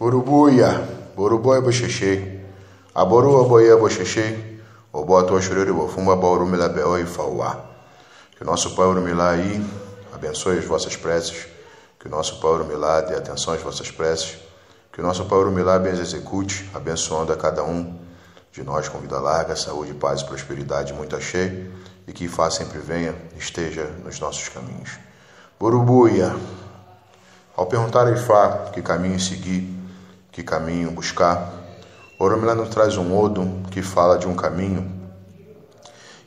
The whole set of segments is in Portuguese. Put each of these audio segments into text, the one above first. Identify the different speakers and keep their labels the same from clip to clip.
Speaker 1: Urubuia, Urubuia boxexê, Aboru aboia boxexê, Oboa tua chururi bofumba baurumila beoi fauá. Que o nosso Pai Urumilá aí abençoe as vossas preces, que o nosso Pai Urumilá dê atenção às vossas preces, que o nosso Pai Urumilá as execute, abençoando a cada um de nós com vida larga, saúde, paz e prosperidade muito achei, e que Fá sempre venha, esteja nos nossos caminhos. Urubuia, ao perguntar a Ifá que caminho seguir, que caminho buscar, Oromilá nos traz um odo que fala de um caminho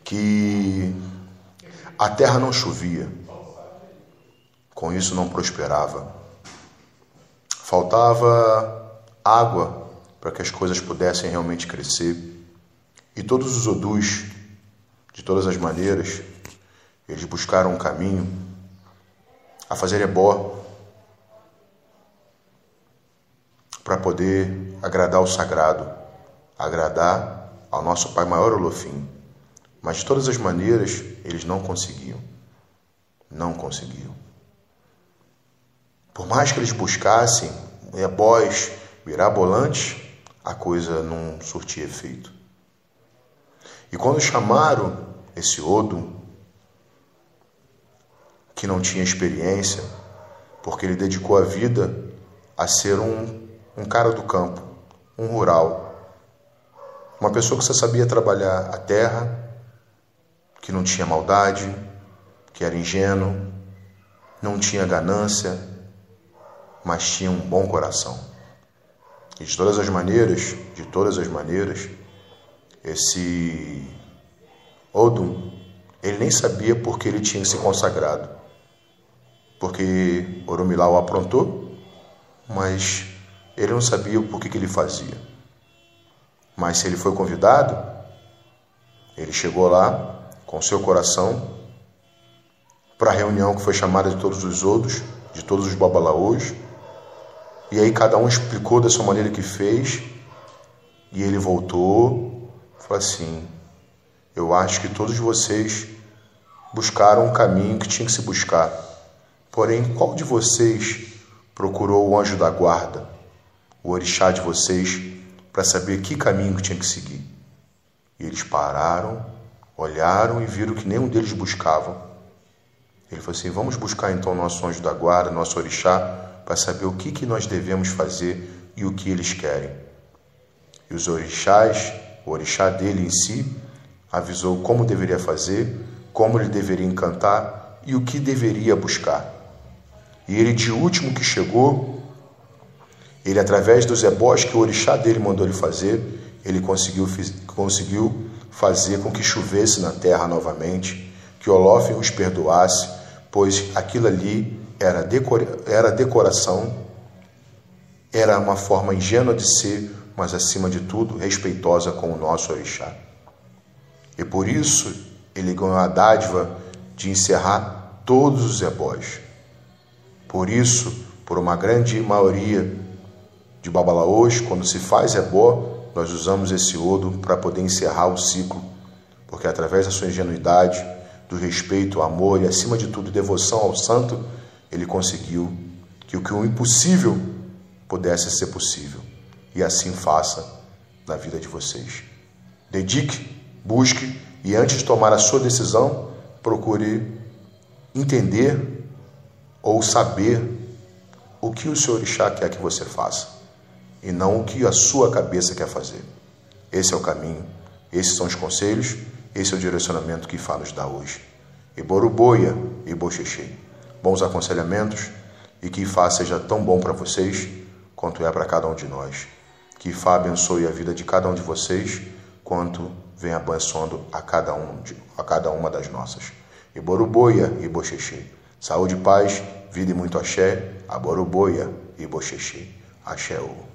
Speaker 1: que a terra não chovia, com isso não prosperava. Faltava água para que as coisas pudessem realmente crescer. E todos os odus, de todas as maneiras, eles buscaram um caminho a fazer ebó para poder agradar o sagrado, agradar ao nosso Pai maior Olofim. Mas de todas as maneiras, eles não conseguiam. Não conseguiam. Por mais que eles buscassem ebós mirabolantes, a coisa não surtia efeito. E quando chamaram esse Odo, que não tinha experiência, porque ele dedicou a vida a ser um um cara do campo, um rural, uma pessoa que só sabia trabalhar a terra, que não tinha maldade, que era ingênuo, não tinha ganância, mas tinha um bom coração. E de todas as maneiras, de todas as maneiras, esse Odum, ele nem sabia por que ele tinha se consagrado. Porque Oromilau aprontou, mas ele não sabia o porquê que ele fazia. Mas se ele foi convidado, ele chegou lá com seu coração para a reunião que foi chamada de todos os outros, de todos os babalaôs. E aí cada um explicou da sua maneira que fez. E ele voltou, falou assim: Eu acho que todos vocês buscaram um caminho que tinha que se buscar. Porém, qual de vocês procurou o anjo da guarda? O orixá de vocês para saber que caminho que tinha que seguir. E eles pararam, olharam e viram que nenhum deles buscava. Ele falou assim: vamos buscar então nosso anjo da guarda, nosso orixá, para saber o que, que nós devemos fazer e o que eles querem. E os orixás, o orixá dele em si, avisou como deveria fazer, como ele deveria encantar e o que deveria buscar. E ele, de último que chegou, ele, através dos ebós que o orixá dele mandou ele fazer, ele conseguiu, conseguiu fazer com que chovesse na terra novamente, que Olófin os perdoasse, pois aquilo ali era, decora, era decoração, era uma forma ingênua de ser, mas acima de tudo respeitosa com o nosso orixá. E por isso ele ganhou a dádiva de encerrar todos os ebós. Por isso, por uma grande maioria de Babalaôs, quando se faz ebó, nós usamos esse odo para poder encerrar o ciclo, porque através da sua ingenuidade, do respeito, amor e, acima de tudo, devoção ao santo, ele conseguiu que o que o impossível pudesse ser possível. E assim faça na vida de vocês. Dedique, busque e, antes de tomar a sua decisão, procure entender ou saber o que o Senhor Orixá quer que você faça e não o que a sua cabeça quer fazer. Esse é o caminho, esses são os conselhos, esse é o direcionamento que Fá nos dá hoje. E Boruboia e Boxexê. Bons aconselhamentos e que Fá seja tão bom para vocês quanto é para cada um de nós. Que Fá abençoe a vida de cada um de vocês quanto vem abençoando a cada, um de, a cada uma das nossas. E Boruboia e Boxexê. Saúde, paz, vida e muito axé, a Boruboia e Boxexê. Axé. -o.